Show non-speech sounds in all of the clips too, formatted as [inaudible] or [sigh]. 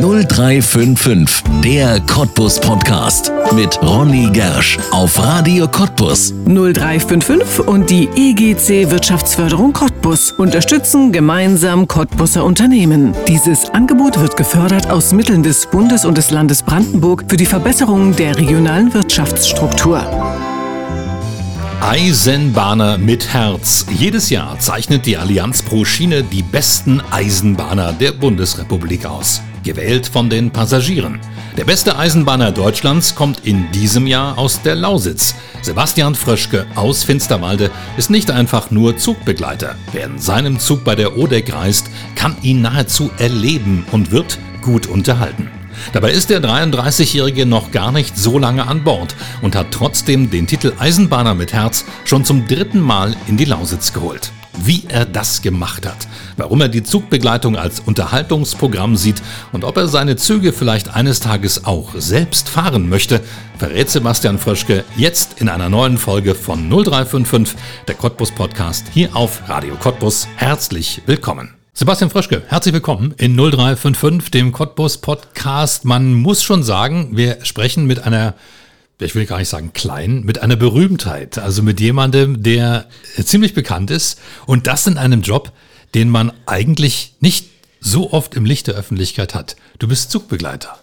0355, der Cottbus Podcast mit Ronny Gersch auf Radio Cottbus. 0355 und die EGC Wirtschaftsförderung Cottbus unterstützen gemeinsam Cottbuser Unternehmen. Dieses Angebot wird gefördert aus Mitteln des Bundes und des Landes Brandenburg für die Verbesserung der regionalen Wirtschaftsstruktur. Eisenbahner mit Herz. Jedes Jahr zeichnet die Allianz pro Schiene die besten Eisenbahner der Bundesrepublik aus. Gewählt von den Passagieren. Der beste Eisenbahner Deutschlands kommt in diesem Jahr aus der Lausitz. Sebastian Fröschke aus Finsterwalde ist nicht einfach nur Zugbegleiter. Wer in seinem Zug bei der Odeck reist, kann ihn nahezu erleben und wird gut unterhalten. Dabei ist der 33-Jährige noch gar nicht so lange an Bord und hat trotzdem den Titel Eisenbahner mit Herz schon zum dritten Mal in die Lausitz geholt. Wie er das gemacht hat, warum er die Zugbegleitung als Unterhaltungsprogramm sieht und ob er seine Züge vielleicht eines Tages auch selbst fahren möchte, verrät Sebastian Fröschke jetzt in einer neuen Folge von 0355, der Cottbus Podcast hier auf Radio Cottbus. Herzlich willkommen. Sebastian Fröschke, herzlich willkommen in 0355, dem Cottbus Podcast. Man muss schon sagen, wir sprechen mit einer, ich will gar nicht sagen klein, mit einer Berühmtheit. Also mit jemandem, der ziemlich bekannt ist und das in einem Job, den man eigentlich nicht so oft im Licht der Öffentlichkeit hat. Du bist Zugbegleiter.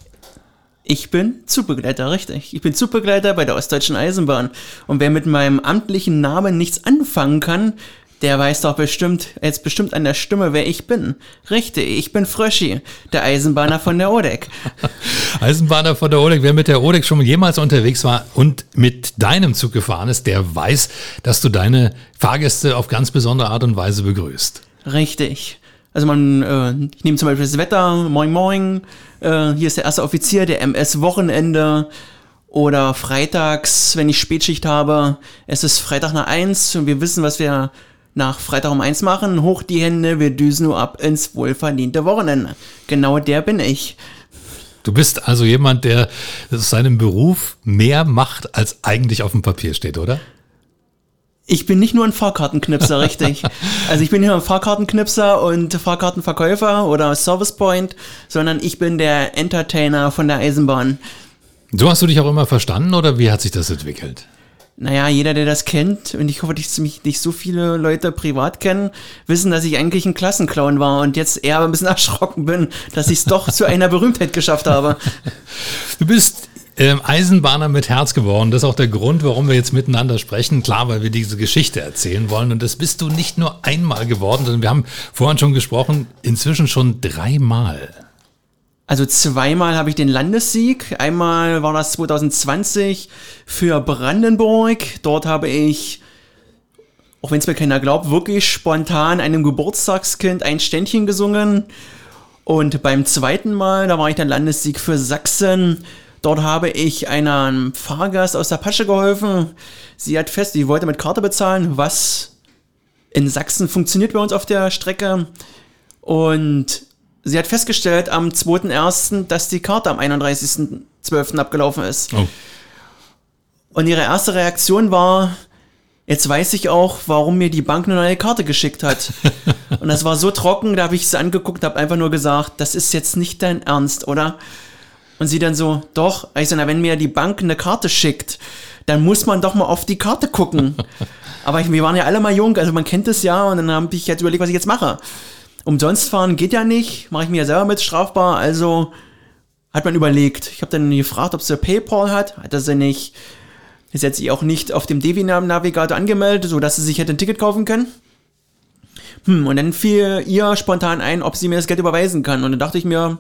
Ich bin Zugbegleiter, richtig. Ich bin Zugbegleiter bei der Ostdeutschen Eisenbahn. Und wer mit meinem amtlichen Namen nichts anfangen kann, der weiß doch bestimmt, jetzt bestimmt an der Stimme, wer ich bin. Richtig, ich bin Fröschi, der Eisenbahner von der Odeck. [laughs] Eisenbahner von der Odeck, wer mit der Odeck schon jemals unterwegs war und mit deinem Zug gefahren ist, der weiß, dass du deine Fahrgäste auf ganz besondere Art und Weise begrüßt. Richtig. Also man, äh, ich nehme zum Beispiel das Wetter, moin moin, äh, hier ist der erste Offizier, der MS Wochenende, oder freitags, wenn ich Spätschicht habe, es ist Freitag nach eins und wir wissen, was wir nach Freitag um eins machen, hoch die Hände, wir düsen nur ab ins wohlverdiente Wochenende. Genau der bin ich. Du bist also jemand, der aus seinem Beruf mehr macht, als eigentlich auf dem Papier steht, oder? Ich bin nicht nur ein Fahrkartenknipser, richtig. [laughs] Also ich bin hier ein Fahrkartenknipser und Fahrkartenverkäufer oder Service Point, sondern ich bin der Entertainer von der Eisenbahn. So hast du dich auch immer verstanden oder wie hat sich das entwickelt? Naja, jeder, der das kennt, und ich hoffe, dass mich nicht so viele Leute privat kennen, wissen, dass ich eigentlich ein Klassenclown war und jetzt eher ein bisschen [laughs] erschrocken bin, dass ich es doch zu einer Berühmtheit geschafft habe. [laughs] Du bist ähm, Eisenbahner mit Herz geworden. Das ist auch der Grund, warum wir jetzt miteinander sprechen. Klar, weil wir diese Geschichte erzählen wollen. Und das bist du nicht nur einmal geworden, sondern wir haben vorhin schon gesprochen, inzwischen schon dreimal. Also zweimal habe ich den Landessieg. Einmal war das 2020 für Brandenburg. Dort habe ich, auch wenn es mir keiner glaubt, wirklich spontan einem Geburtstagskind ein Ständchen gesungen. Und beim zweiten Mal, da war ich dann Landessieg für Sachsen. Dort habe ich einem Fahrgast aus der Pasche geholfen. Sie hat fest, sie wollte mit Karte bezahlen, was in Sachsen funktioniert bei uns auf der Strecke. Und sie hat festgestellt am 2.1., dass die Karte am 31.12. abgelaufen ist. Oh. Und ihre erste Reaktion war, jetzt weiß ich auch, warum mir die Bank eine neue Karte geschickt hat. [laughs] und das war so trocken, da habe ich sie angeguckt, habe einfach nur gesagt, das ist jetzt nicht dein Ernst, oder? Und sie dann so, doch. Ich so, na, wenn mir die Bank eine Karte schickt, dann muss man doch mal auf die Karte gucken. [laughs] Aber ich, wir waren ja alle mal jung, also man kennt es ja und dann habe ich jetzt überlegt, was ich jetzt mache umsonst fahren geht ja nicht, mache ich mir ja selber mit strafbar, also hat man überlegt. Ich habe dann gefragt, ob sie PayPal hat, hat er sie nicht. Ist jetzt auch nicht auf dem Devi-Navigator angemeldet, sodass sie sich hätte ein Ticket kaufen können. Hm, und dann fiel ihr spontan ein, ob sie mir das Geld überweisen kann. Und dann dachte ich mir,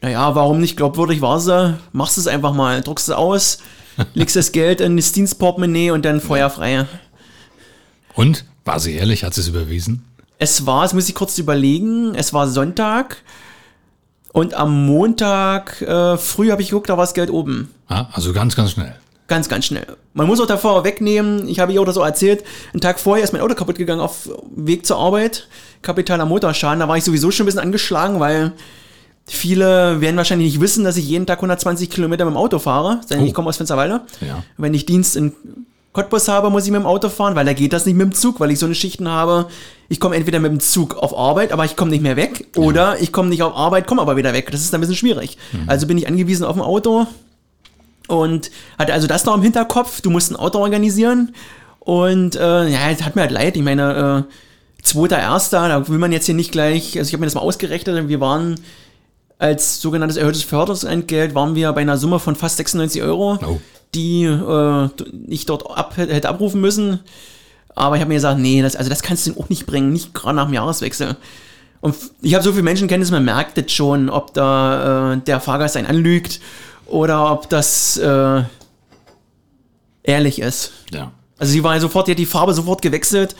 naja, warum nicht glaubwürdig war sie? Machst es einfach mal, druckst es aus, [laughs] legst das Geld in das Dienstportemonnaie und dann feuerfrei. Und? War sie ehrlich? Hat sie es überwiesen? Es war, es muss ich kurz überlegen, es war Sonntag und am Montag äh, früh habe ich geguckt, da war das Geld oben. Ja, also ganz, ganz schnell. Ganz, ganz schnell. Man muss auch davor wegnehmen, ich habe ihr oder so erzählt, einen Tag vorher ist mein Auto kaputt gegangen auf Weg zur Arbeit. Kapitaler Motorschaden, da war ich sowieso schon ein bisschen angeschlagen, weil viele werden wahrscheinlich nicht wissen, dass ich jeden Tag 120 Kilometer mit dem Auto fahre, denn oh. ich komme aus Finsterwalde. Ja. Wenn ich Dienst in Cottbus habe, muss ich mit dem Auto fahren, weil da geht das nicht mit dem Zug, weil ich so eine Schichten habe. Ich komme entweder mit dem Zug auf Arbeit, aber ich komme nicht mehr weg, oder ich komme nicht auf Arbeit, komme aber wieder weg. Das ist ein bisschen schwierig. Also bin ich angewiesen auf ein Auto und hatte also das noch im Hinterkopf. Du musst ein Auto organisieren und äh, ja, es hat mir halt leid. Ich meine, äh, zweiter Erster, da will man jetzt hier nicht gleich, also ich habe mir das mal ausgerechnet, wir waren als sogenanntes erhöhtes Förderungsentgelt waren wir bei einer Summe von fast 96 Euro, Oh. Die äh, ich dort ab, hätte abrufen müssen. Aber ich habe mir gesagt, nee, das, also das kannst du auch nicht bringen, nicht gerade nach dem Jahreswechsel. Und ich habe so viel Menschenkenntnis, man merkt das schon, ob da äh, der Fahrgast einen anlügt oder ob das äh, ehrlich ist. Ja. Also sie war sofort, die hat die Farbe sofort gewechselt.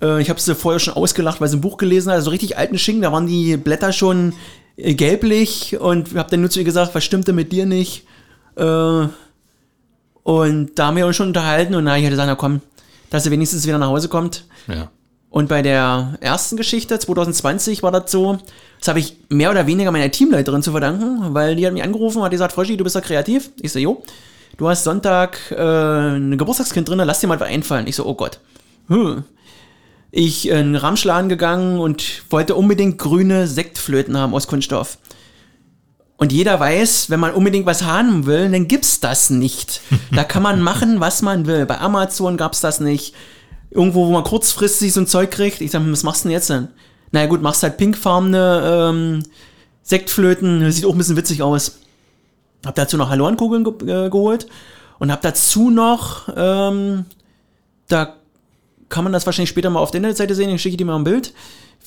Äh, ich habe sie vorher schon ausgelacht, weil sie ein Buch gelesen hat, also richtig alten Schinken, da waren die Blätter schon äh, gelblich und habe dann nur zu ihr gesagt, was stimmte mit dir nicht? Äh, und da haben wir uns schon unterhalten und na, ich hatte gesagt, na komm, dass sie wenigstens wieder nach Hause kommt. Ja. Und bei der ersten Geschichte, 2020, war das so, das habe ich mehr oder weniger meiner Teamleiterin zu verdanken, weil die hat mich angerufen und hat gesagt, Froschi, du bist ja kreativ. Ich so, jo. Du hast Sonntag äh, ein Geburtstagskind drin, lass dir mal was einfallen. Ich so, oh Gott. Hm. Ich in den Ramschladen gegangen und wollte unbedingt grüne Sektflöten haben aus Kunststoff. Und jeder weiß, wenn man unbedingt was haben will, dann gibt's das nicht. Da kann man machen, was man will. Bei Amazon gab's das nicht. Irgendwo, wo man kurzfristig so ein Zeug kriegt. Ich sag, was machst du denn jetzt denn? Naja gut, machst halt pinkfarbene ähm, Sektflöten. Das sieht auch ein bisschen witzig aus. Hab dazu noch Hallorenkugeln ge äh, geholt. Und hab dazu noch, ähm, da kann man das wahrscheinlich später mal auf der Internetseite sehen. Ich schicke dir mal ein Bild,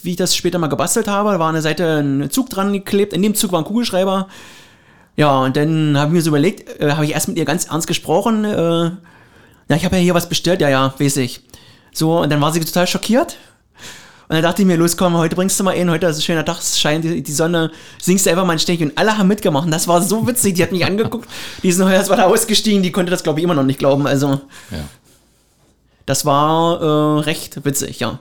wie ich das später mal gebastelt habe. Da war an der Seite ein Zug dran geklebt. In dem Zug war ein Kugelschreiber. Ja, und dann habe ich mir so überlegt, äh, habe ich erst mit ihr ganz ernst gesprochen. Äh, ja, ich habe ja hier was bestellt. Ja, ja, weiß ich. So, und dann war sie total schockiert. Und dann dachte ich mir, los komm, heute bringst du mal in, heute ist ein schöner Tag, es scheint die, die Sonne, singst du einfach mal ein Stechchen. Und alle haben mitgemacht. Und das war so witzig, die hat mich angeguckt. Die ist noch erst mal da ausgestiegen, die konnte das, glaube ich, immer noch nicht glauben. Also, Ja. das war äh, recht witzig, ja.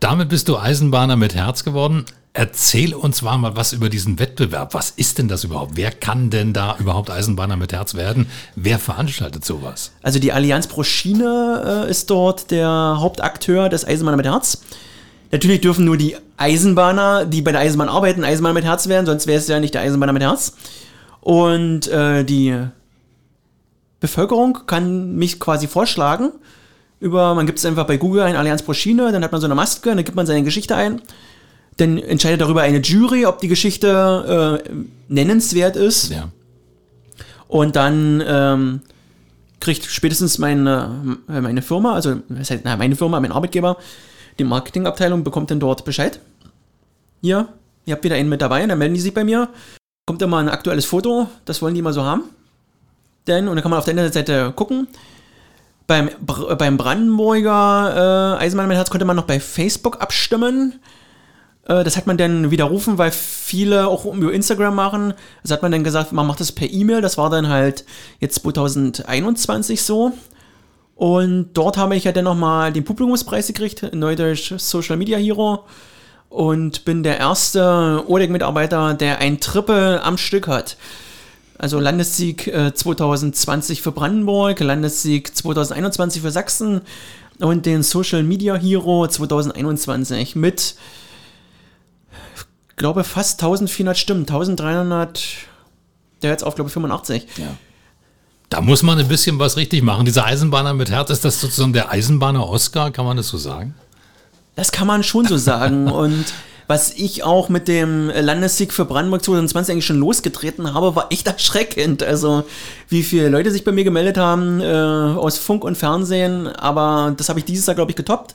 Damit bist du Eisenbahner mit Herz geworden. Erzähl uns mal mal was über diesen Wettbewerb. Was ist denn das überhaupt? Wer kann denn da überhaupt Eisenbahner mit Herz werden? Wer veranstaltet sowas? Also die Allianz pro Schiene äh, ist dort der Hauptakteur des Eisenbahner mit Herz. Natürlich dürfen nur die Eisenbahner, die bei der Eisenbahn arbeiten, Eisenbahner mit Herz werden, sonst wäre es ja nicht der Eisenbahner mit Herz. Und äh, die Bevölkerung kann mich quasi vorschlagen. Über, man gibt es einfach bei Google ein Allianz pro Schiene, dann hat man so eine Maske, dann gibt man seine Geschichte ein. Dann entscheidet darüber eine Jury, ob die Geschichte äh, nennenswert ist. Ja. Und dann ähm, kriegt spätestens meine, meine Firma, also das heißt, na, meine Firma, mein Arbeitgeber, die Marketingabteilung bekommt dann dort Bescheid. Hier, ihr habt wieder einen mit dabei, dann melden die sich bei mir. Kommt immer ein aktuelles Foto, das wollen die mal so haben. Denn, und dann kann man auf der Internetseite gucken. Beim, Br beim Brandenburger äh, Eisenbahn konnte man noch bei Facebook abstimmen. Äh, das hat man dann widerrufen, weil viele auch über Instagram machen. Das hat man dann gesagt, man macht das per E-Mail. Das war dann halt jetzt 2021 so. Und dort habe ich ja dann nochmal den Publikumspreis gekriegt, Neudeutsch Social Media Hero. Und bin der erste ODEC-Mitarbeiter, der ein Triple am Stück hat. Also Landessieg äh, 2020 für Brandenburg, Landessieg 2021 für Sachsen und den Social Media Hero 2021 mit, ich glaube, fast 1400 Stimmen, 1300, der jetzt auf, glaube ich, 85. Da muss man ein bisschen was richtig machen. Dieser Eisenbahner mit Herz, ist das sozusagen der Eisenbahner Oscar? Kann man das so sagen? Das kann man schon so sagen. [laughs] Und was ich auch mit dem Landessieg für Brandenburg 2020 eigentlich schon losgetreten habe, war echt [laughs] erschreckend. Also wie viele Leute sich bei mir gemeldet haben äh, aus Funk und Fernsehen. Aber das habe ich dieses Jahr, glaube ich, getoppt.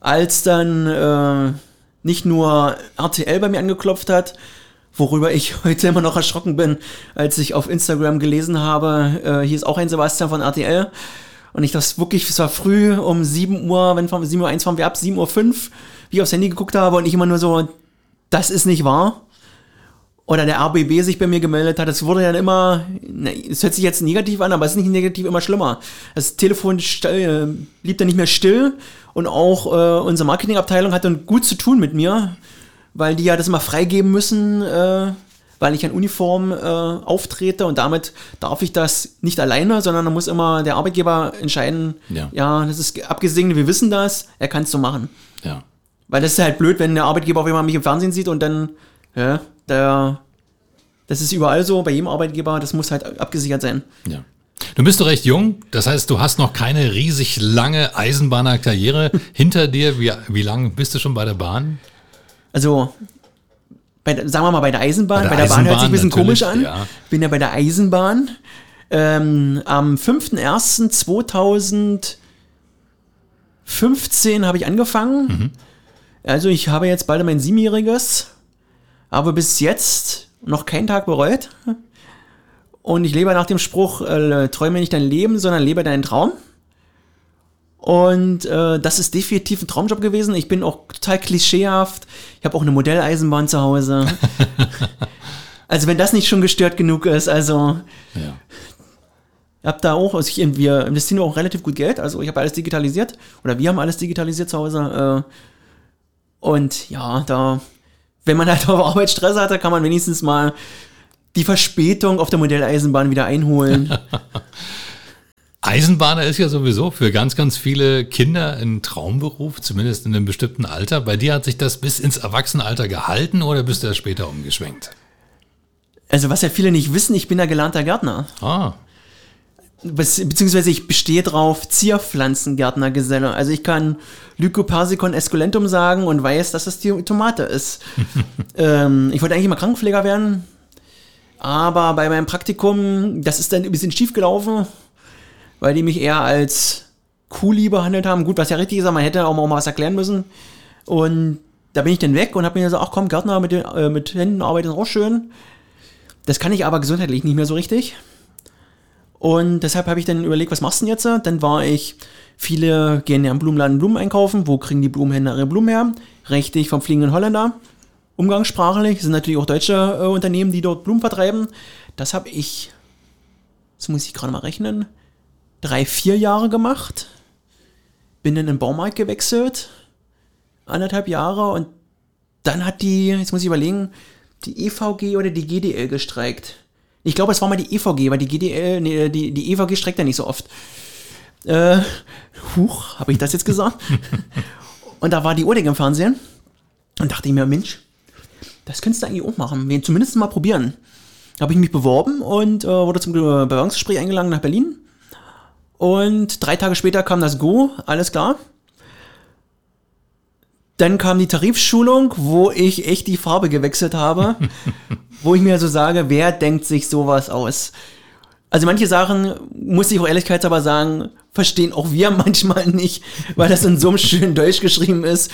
Als dann äh, nicht nur RTL bei mir angeklopft hat, worüber ich [laughs] heute immer noch erschrocken bin, als ich auf Instagram gelesen habe, äh, hier ist auch ein Sebastian von RTL. Und ich das wirklich, es war früh um 7 Uhr, wenn von 7 Uhr 1 fahren wir ab, 7 Uhr 5, wie ich aufs Handy geguckt habe und ich immer nur so, das ist nicht wahr. Oder der RBB sich bei mir gemeldet hat, es wurde dann immer, es hört sich jetzt negativ an, aber es ist nicht negativ immer schlimmer. Das Telefon äh, blieb dann nicht mehr still und auch äh, unsere Marketingabteilung hat dann gut zu tun mit mir, weil die ja das immer freigeben müssen, äh, weil ich in Uniform äh, auftrete und damit darf ich das nicht alleine, sondern da muss immer der Arbeitgeber entscheiden, Ja. ja, das ist abgesegnet, wir wissen das, er kann es so machen. Ja. Weil das ist halt blöd, wenn der Arbeitgeber auf einmal mich im Fernsehen sieht und dann, ja, der, das ist überall so, bei jedem Arbeitgeber, das muss halt abgesichert sein. Ja. Du bist doch recht jung, das heißt, du hast noch keine riesig lange Eisenbahnerkarriere [laughs] hinter dir. Wie, wie lange bist du schon bei der Bahn? Also, bei, der- sagen wir mal bei der Eisenbahn, Bei bei der der, Bahn hört sich ein bisschen Eisenbahn, komisch an. ja. Bin ja bei der Eisenbahn. Ähm, am 5.1.2015 habe ich angefangen. Mhm. Also ich habe jetzt bald mein Siebenjähriges, aber bis jetzt noch keinen Tag bereut. Und ich lebe nach dem Spruch, äh, träume nicht dein Leben, sondern lebe deinen Traum. Und äh, das ist definitiv ein Traumjob gewesen. Ich bin auch total klischeehaft. Ich habe auch eine Modelleisenbahn zu Hause. [laughs] also wenn das nicht schon gestört genug ist, also Ja. ich habe da auch, also ich, wir investieren auch relativ gut Geld. Also ich habe alles digitalisiert oder wir haben alles digitalisiert zu Hause. Äh, und ja, da, wenn man halt auf Arbeit Stress hatte, kann man wenigstens mal die Verspätung auf der Modelleisenbahn wieder einholen. [laughs] Eisenbahner ist ja sowieso für ganz, ganz viele Kinder ein Traumberuf, zumindest in einem bestimmten Alter. Bei dir hat sich das bis ins Erwachsenenalter gehalten oder bist du erst später umgeschwenkt? Also was ja viele nicht wissen, ich bin ja gelernter Gärtner. Ah, beziehungsweise ich bestehe drauf Zierpflanzengärtnergeselle. Also ich kann Lycopersicon esculentum sagen und weiß, dass das die Tomate ist. [laughs] ähm, ich wollte eigentlich mal Krankenpfleger werden, aber bei meinem Praktikum, das ist dann ein bisschen schief gelaufen, weil die mich eher als Kuli behandelt haben. Gut, was ja richtig ist, aber man hätte auch mal was erklären müssen. Und da bin ich dann weg und habe mir gesagt, ach komm, Gärtner mit, den, äh, mit Händen arbeiten ist auch schön. Das kann ich aber gesundheitlich nicht mehr so richtig. Und deshalb habe ich dann überlegt, was machst du denn jetzt? Dann war ich, viele gehen ja im Blumenladen Blumen einkaufen. Wo kriegen die Blumenhändler ihre Blumen her? Richtig, vom fliegenden Holländer. Umgangssprachlich sind natürlich auch deutsche äh, Unternehmen, die dort Blumen vertreiben. Das habe ich, das muss ich gerade mal rechnen, drei, vier Jahre gemacht. Bin in den Baumarkt gewechselt, anderthalb Jahre und dann hat die, jetzt muss ich überlegen, die EVG oder die GDL gestreikt. Ich glaube, es war mal die EVG, weil die GDL, nee, die, die EVG streckt ja nicht so oft. Äh, huch, habe ich das jetzt gesagt? [laughs] und da war die Uhrdig im Fernsehen und dachte ich mir, Mensch, das könntest du eigentlich auch machen, wir zumindest mal probieren. Habe ich mich beworben und äh, wurde zum äh, Bewerbungsgespräch eingeladen nach Berlin. Und drei Tage später kam das Go, alles klar. Dann kam die Tarifschulung, wo ich echt die Farbe gewechselt habe, [laughs] wo ich mir so sage, wer denkt sich sowas aus? Also manche Sachen, muss ich auch ehrlichkeitshalber sagen, verstehen auch wir [laughs] manchmal nicht, weil das in so einem schönen Deutsch geschrieben ist.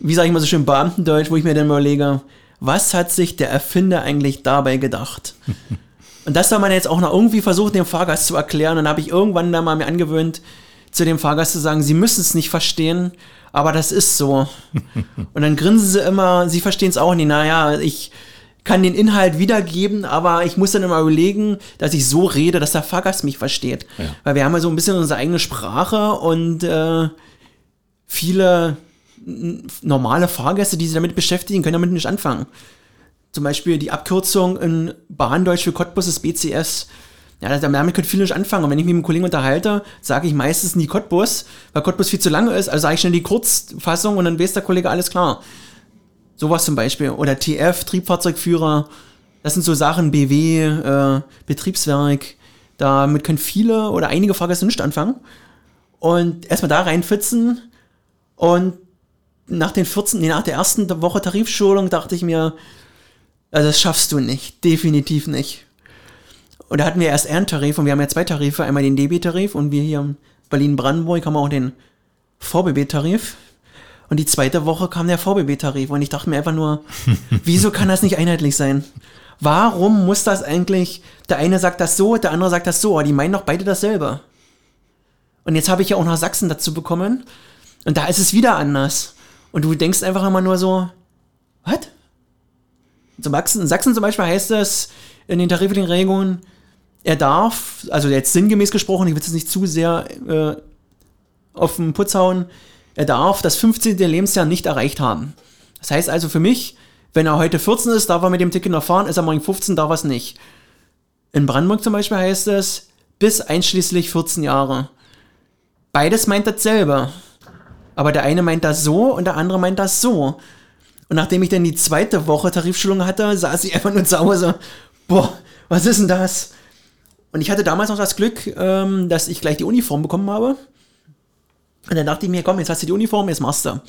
Wie sage ich mal so schön Beamtendeutsch, wo ich mir dann überlege, was hat sich der Erfinder eigentlich dabei gedacht? [laughs] Und das soll man jetzt auch noch irgendwie versuchen, dem Fahrgast zu erklären. Und dann habe ich irgendwann da mal mir angewöhnt, zu dem Fahrgast zu sagen, sie müssen es nicht verstehen, aber das ist so. [laughs] Und dann grinsen sie immer, sie verstehen es auch nicht. Naja, ich kann den Inhalt wiedergeben, aber ich muss dann immer überlegen, dass ich so rede, dass der Fahrgast mich versteht. Ja. Weil wir haben ja so ein bisschen unsere eigene Sprache und äh, viele normale Fahrgäste, die sich damit beschäftigen, können damit nicht anfangen. Zum Beispiel die Abkürzung in Bahndeutsch für Cottbus ist BCS. Ja, damit können viele nicht anfangen. Und wenn ich mich mit einem Kollegen unterhalte, sage ich meistens nie Cottbus, weil Cottbus viel zu lange ist. Also sage ich schnell die Kurzfassung und dann weiß der Kollege alles klar. Sowas zum Beispiel. Oder TF, Triebfahrzeugführer. Das sind so Sachen, BW, äh, Betriebswerk. Damit können viele oder einige Fahrgäste nicht anfangen. Und erstmal da reinfitzen. Und nach den 14, nee, nach der ersten Woche Tarifschulung dachte ich mir, also das schaffst du nicht. Definitiv nicht. Und da hatten wir erst einen Tarif und wir haben ja zwei Tarife. Einmal den DB-Tarif und wir hier in Berlin-Brandenburg haben auch den VBB-Tarif. Und die zweite Woche kam der VBB-Tarif und ich dachte mir einfach nur, [laughs] wieso kann das nicht einheitlich sein? Warum muss das eigentlich, der eine sagt das so, der andere sagt das so, aber die meinen doch beide dasselbe. Und jetzt habe ich ja auch noch Sachsen dazu bekommen und da ist es wieder anders. Und du denkst einfach immer nur so, was? Zum Sachsen, in Sachsen zum Beispiel heißt es in den tariflichen Regelungen, er darf, also jetzt sinngemäß gesprochen, ich will es nicht zu sehr äh, auf den Putz hauen, er darf das 15. Lebensjahr nicht erreicht haben. Das heißt also für mich, Wenn er heute 14 ist, darf er mit dem Ticket noch fahren, ist er morgen 15, darf er es nicht. In Brandenburg zum Beispiel heißt es, bis einschließlich 14 Jahre. Beides meint dasselbe. Aber der eine meint das so und der andere meint das so. Und nachdem ich dann die zweite Woche Tarifschulung hatte, saß ich einfach nur zu Hause. Boah, was ist denn das? Und ich hatte damals noch das Glück, ähm, dass ich gleich die Uniform bekommen habe. Und dann dachte ich mir, komm, jetzt hast du die Uniform, jetzt machst du.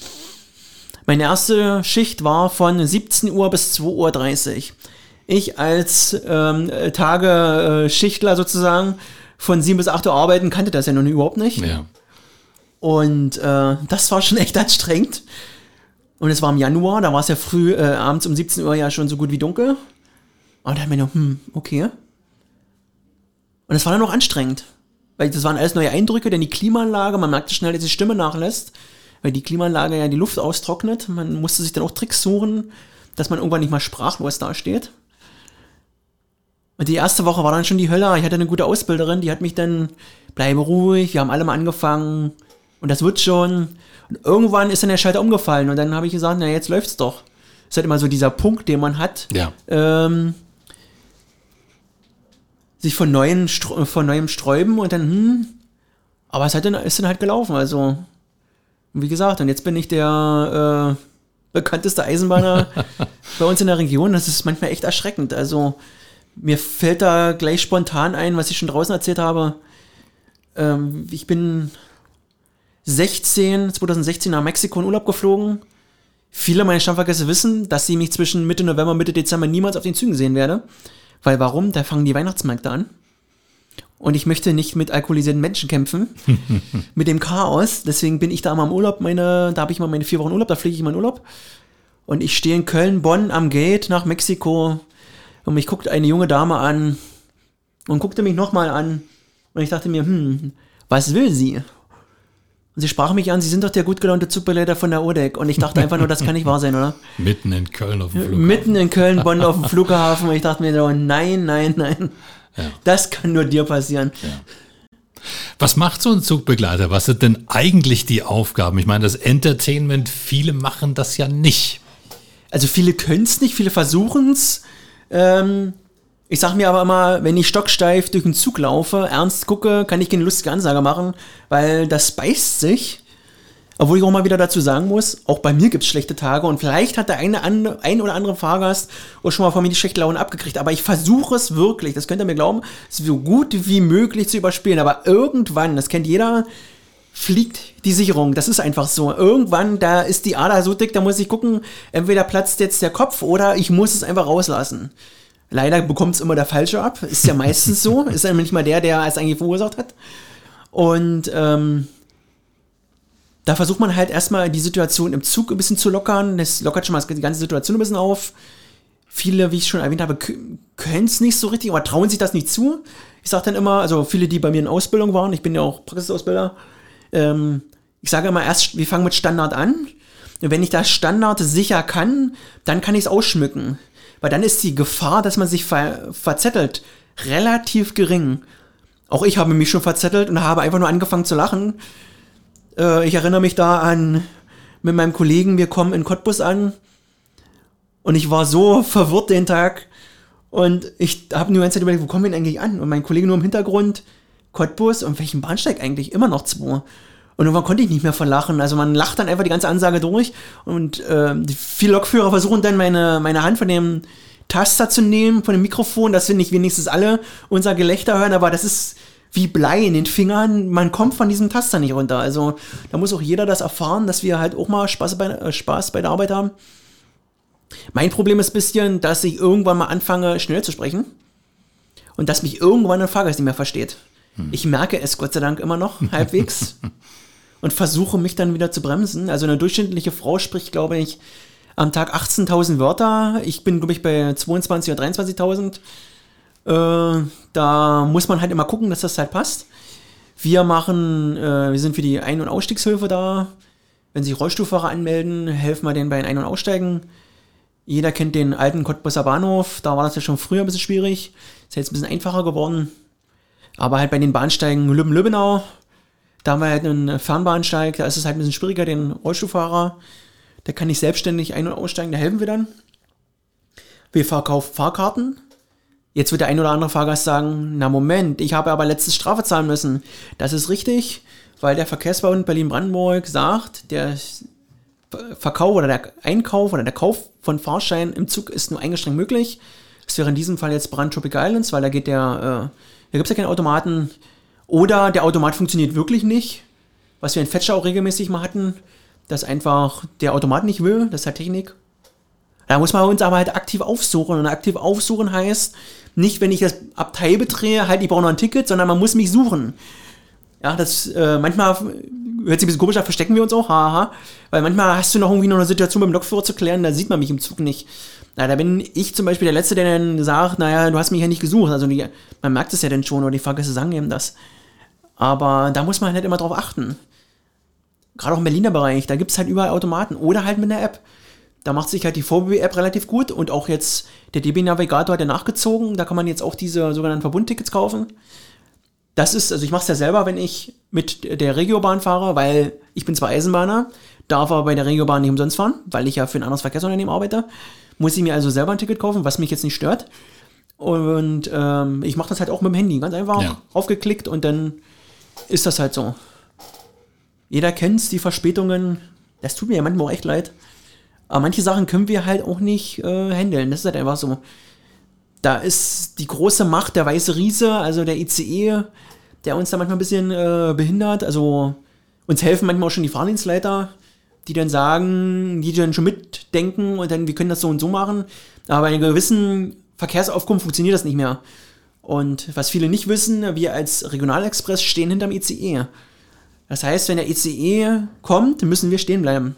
Meine erste Schicht war von 17 Uhr bis 2.30 Uhr. Ich als ähm, Tage-Schichtler sozusagen von 7 bis 8 Uhr arbeiten, kannte das ja noch überhaupt nicht. Ja. Und äh, das war schon [laughs] echt anstrengend. Und es war im Januar, da war es ja früh, äh, abends um 17 Uhr ja schon so gut wie dunkel. Und da haben wir noch, hm, okay. Und es war dann noch anstrengend. Weil das waren alles neue Eindrücke, denn die Klimaanlage, man merkte schnell, dass die Stimme nachlässt, weil die Klimaanlage ja die Luft austrocknet. Man musste sich dann auch Tricks suchen, dass man irgendwann nicht mal sprachlos dasteht. Und die erste Woche war dann schon die Hölle. Ich hatte eine gute Ausbilderin, die hat mich dann, bleibe ruhig, wir haben alle mal angefangen und das wird schon. Und irgendwann ist dann der Schalter umgefallen und dann habe ich gesagt, na jetzt läuft's doch. Das ist halt immer so dieser Punkt, den man hat. Ja. Ähm, sich von, neuen, von neuem sträuben und dann, hm, aber es hat dann, ist dann halt gelaufen. Also, wie gesagt, und jetzt bin ich der äh, bekannteste Eisenbahner [laughs] bei uns in der Region. Das ist manchmal echt erschreckend. Also, mir fällt da gleich spontan ein, was ich schon draußen erzählt habe. Ähm, ich bin 16, 2016 nach Mexiko in Urlaub geflogen. Viele meiner Stammvergäste wissen, dass sie mich zwischen Mitte November und Mitte Dezember niemals auf den Zügen sehen werde. Weil warum? Da fangen die Weihnachtsmärkte an. Und ich möchte nicht mit alkoholisierten Menschen kämpfen. [laughs] mit dem Chaos. Deswegen bin ich da mal im Urlaub. Meine, da habe ich mal meine vier Wochen Urlaub, da fliege ich mal in Urlaub. Und ich stehe in Köln, Bonn am Gate nach Mexiko. Und mich guckt eine junge Dame an. Und guckte mich nochmal an. Und ich dachte mir, hm, was will sie? Und sie sprach mich an, sie sind doch der gut gelaunte Zugbegleiter von der ODEC. Und ich dachte einfach nur, das kann nicht wahr sein, oder? [laughs] Mitten in Köln auf dem Flughafen. Mitten in Köln, Bonn auf dem Flughafen. Und ich dachte mir so, nein, nein, nein. Ja. Das kann nur dir passieren. Was macht so ein Zugbegleiter? Was sind denn eigentlich die Aufgaben? Ich meine, das Entertainment, viele machen das ja nicht. Also viele können es nicht, viele versuchen es. Ähm, ich sag mir aber immer, wenn ich stocksteif durch den Zug laufe, ernst gucke, kann ich keine lustige Ansage machen, weil das beißt sich. Obwohl ich auch mal wieder dazu sagen muss, auch bei mir gibt es schlechte Tage und vielleicht hat der eine ein oder andere Fahrgast auch schon mal von mir die schlechte Laune abgekriegt. Aber ich versuche es wirklich, das könnt ihr mir glauben, so gut wie möglich zu überspielen. Aber irgendwann, das kennt jeder, fliegt die Sicherung. Das ist einfach so. Irgendwann, da ist die Ader so dick, da muss ich gucken, entweder platzt jetzt der Kopf oder ich muss es einfach rauslassen. Leider bekommt es immer der Falsche ab. Ist ja meistens so. Ist ja nicht mal der, der es eigentlich verursacht hat. Und ähm, da versucht man halt erstmal die Situation im Zug ein bisschen zu lockern. Das lockert schon mal die ganze Situation ein bisschen auf. Viele, wie ich schon erwähnt habe, können es nicht so richtig, aber trauen sich das nicht zu. Ich sage dann immer, also viele, die bei mir in Ausbildung waren, ich bin ja auch Praxisausbilder, ähm, ich sage immer erst, wir fangen mit Standard an. Und wenn ich das Standard sicher kann, dann kann ich es ausschmücken. Weil dann ist die Gefahr, dass man sich ver verzettelt, relativ gering. Auch ich habe mich schon verzettelt und habe einfach nur angefangen zu lachen. Äh, ich erinnere mich da an mit meinem Kollegen, wir kommen in Cottbus an und ich war so verwirrt den Tag und ich habe nur die ganze Zeit überlegt, wo kommen wir denn eigentlich an? Und mein Kollege nur im Hintergrund, Cottbus und welchen Bahnsteig eigentlich? Immer noch zwei. Und irgendwann konnte ich nicht mehr verlachen. Also man lacht dann einfach die ganze Ansage durch und äh, viele Lokführer versuchen dann meine, meine Hand von dem Taster zu nehmen, von dem Mikrofon, dass wir nicht wenigstens alle unser Gelächter hören, aber das ist wie Blei in den Fingern. Man kommt von diesem Taster nicht runter. Also da muss auch jeder das erfahren, dass wir halt auch mal Spaß bei, äh, Spaß bei der Arbeit haben. Mein Problem ist ein bisschen, dass ich irgendwann mal anfange, schnell zu sprechen und dass mich irgendwann ein Fahrgast nicht mehr versteht. Hm. Ich merke es Gott sei Dank immer noch halbwegs [laughs] und versuche mich dann wieder zu bremsen. Also eine durchschnittliche Frau spricht, glaube ich, am Tag 18.000 Wörter. Ich bin, glaube ich, bei 22.000 oder 23.000. Äh, da muss man halt immer gucken, dass das halt passt. Wir machen, äh, wir sind für die Ein- und Ausstiegshilfe da. Wenn sich Rollstuhlfahrer anmelden, helfen wir denen bei Ein- und Aussteigen. Jeder kennt den alten Cottbusser Bahnhof, da war das ja schon früher ein bisschen schwierig. Ist jetzt ein bisschen einfacher geworden. Aber halt bei den Bahnsteigen Lübben-Lübbenau, da haben wir halt einen Fernbahnsteig, da ist es halt ein bisschen schwieriger, den Rollstuhlfahrer. Der kann nicht selbstständig ein- und aussteigen, da helfen wir dann. wir verkaufen Fahrkarten. Jetzt wird der ein oder andere Fahrgast sagen, na Moment, ich habe aber letztes Strafe zahlen müssen. Das ist richtig, weil der Verkehrsverbund Berlin-Brandenburg sagt, der Verkauf oder der Einkauf oder der Kauf von Fahrscheinen im Zug ist nur eingeschränkt möglich. Das wäre in diesem Fall jetzt Brand Tropic Islands, weil da geht der, äh, da gibt es ja keinen Automaten. Oder der Automat funktioniert wirklich nicht, was wir in Fetcher auch regelmäßig mal hatten, dass einfach der Automat nicht will, das ist halt Technik. Da muss man uns aber halt aktiv aufsuchen. Und aktiv aufsuchen heißt nicht, wenn ich das Abteil betrehe, halt, ich brauche noch ein Ticket, sondern man muss mich suchen. Ja, das äh, manchmal hört sich ein bisschen komisch an, verstecken wir uns auch, haha. Weil manchmal hast du noch irgendwie noch eine Situation beim Lokführer zu klären, da sieht man mich im Zug nicht. Na, da bin ich zum Beispiel der Letzte, der dann sagt, naja, du hast mich ja nicht gesucht. Also die, man merkt es ja dann schon, oder die Fahrgäste sagen eben das. Aber da muss man halt immer drauf achten. Gerade auch im Berliner Bereich, da gibt es halt überall Automaten oder halt mit einer App. Da macht sich halt die VBB-App relativ gut und auch jetzt der DB-Navigator hat ja nachgezogen. Da kann man jetzt auch diese sogenannten Verbundtickets kaufen. Das ist, also ich mache es ja selber, wenn ich mit der Regiobahn fahre, weil ich bin zwar Eisenbahner, darf aber bei der Regiobahn nicht umsonst fahren, weil ich ja für ein anderes Verkehrsunternehmen arbeite. Muss ich mir also selber ein Ticket kaufen, was mich jetzt nicht stört. Und ähm, ich mache das halt auch mit dem Handy, ganz einfach Ja. aufgeklickt und dann ist das halt so. Jeder kennt's, die Verspätungen. Das tut mir ja manchmal auch echt leid. Aber manche Sachen können wir halt auch nicht äh, handeln. Das ist halt einfach so. Da ist die große Macht der weiße Riese, also der ICE, der uns da manchmal ein bisschen äh, behindert. Also uns helfen manchmal auch schon die Fahrdienstleiter, die dann sagen, die dann schon mitdenken und dann, wir können das so und so machen. Aber bei einer gewissen Verkehrsaufkunft funktioniert das nicht mehr. Und was viele nicht wissen, wir als Regionalexpress stehen hinterm ICE. Das heißt, wenn der ICE kommt, müssen wir stehen bleiben.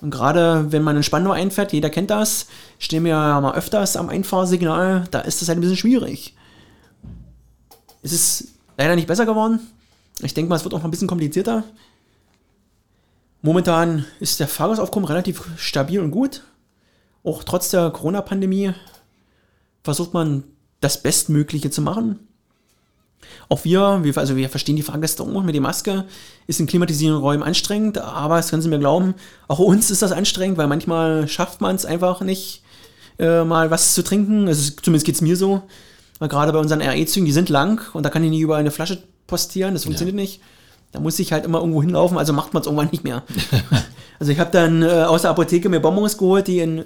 Und gerade wenn man in Spandau einfährt, jeder kennt das, stehen wir ja mal öfters am Einfahrsignal, da ist das halt ein bisschen schwierig. Es ist leider nicht besser geworden. Ich denke mal, es wird auch noch ein bisschen komplizierter. Momentan ist der Fahrgastaufkommen relativ stabil und gut. Auch trotz der Corona-Pandemie versucht man das Bestmögliche zu machen. Auch wir, wir, also wir verstehen die Fahrgäste auch mit der Maske, ist in klimatisierenden Räumen anstrengend, aber das können Sie mir glauben, auch uns ist das anstrengend, weil manchmal schafft man es einfach nicht, äh, mal was zu trinken. Also zumindest geht es mir so. Weil gerade bei unseren RE-Zügen, die sind lang und da kann ich nicht überall eine Flasche postieren, das funktioniert nicht. Da muss ich halt immer irgendwo hinlaufen, also macht man es irgendwann nicht mehr. [laughs] also ich habe dann äh, aus der Apotheke mir Bonbons geholt, die in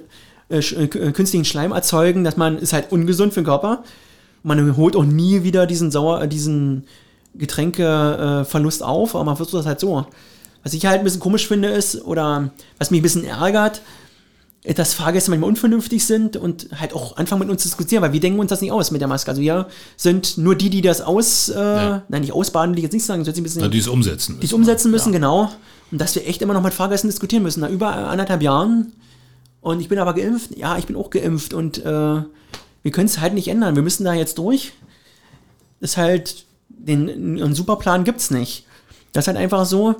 äh, äh, künstlichen Schleim erzeugen, dass man ist halt ungesund für den Körper. Man holt auch nie wieder diesen Sauer, äh, diesen Getränkeverlust äh, auf, aber man versucht das halt so. Was ich halt ein bisschen komisch finde ist, oder was mich ein bisschen ärgert, äh, dass Fahrgäste manchmal unvernünftig sind und halt auch anfangen mit uns zu diskutieren, weil wir denken uns das nicht aus mit der Maske. Also wir sind nur die, die das aus, äh, nein, nicht ausbaden, will ich jetzt nicht sagen, bisschen Na, die es umsetzen. die es umsetzen müssen, genau. Und dass wir echt immer noch mit Fahrgästen diskutieren müssen, nach über anderthalb Jahren. Und ich bin aber geimpft. Ja, ich bin auch geimpft. Und äh, wir können es halt nicht ändern. Wir müssen da jetzt durch. Ist halt, den, einen Superplan gibt's nicht. Das ist halt einfach so.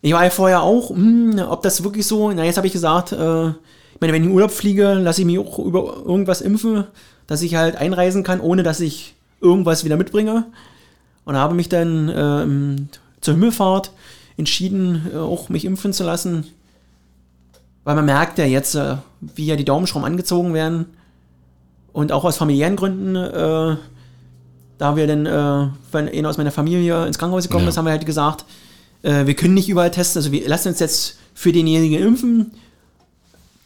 Ich war ja vorher auch, hm, ob das wirklich so, na jetzt habe ich gesagt, äh, ich meine, wenn ich in Urlaub fliege, lasse ich mich auch über irgendwas impfen, dass ich halt einreisen kann, ohne dass ich irgendwas wieder mitbringe. Und habe mich dann ähm, zur Himmelfahrt entschieden, äh, auch mich impfen zu lassen. Weil man merkt ja jetzt, äh, wie ja die Daumenschrauben angezogen werden. Und auch aus familiären Gründen, äh, da wir dann, äh, wenn einer aus meiner Familie ins Krankenhaus gekommen Ja. ist, haben wir halt gesagt, äh, wir können nicht überall testen, also wir lassen uns jetzt für denjenigen impfen,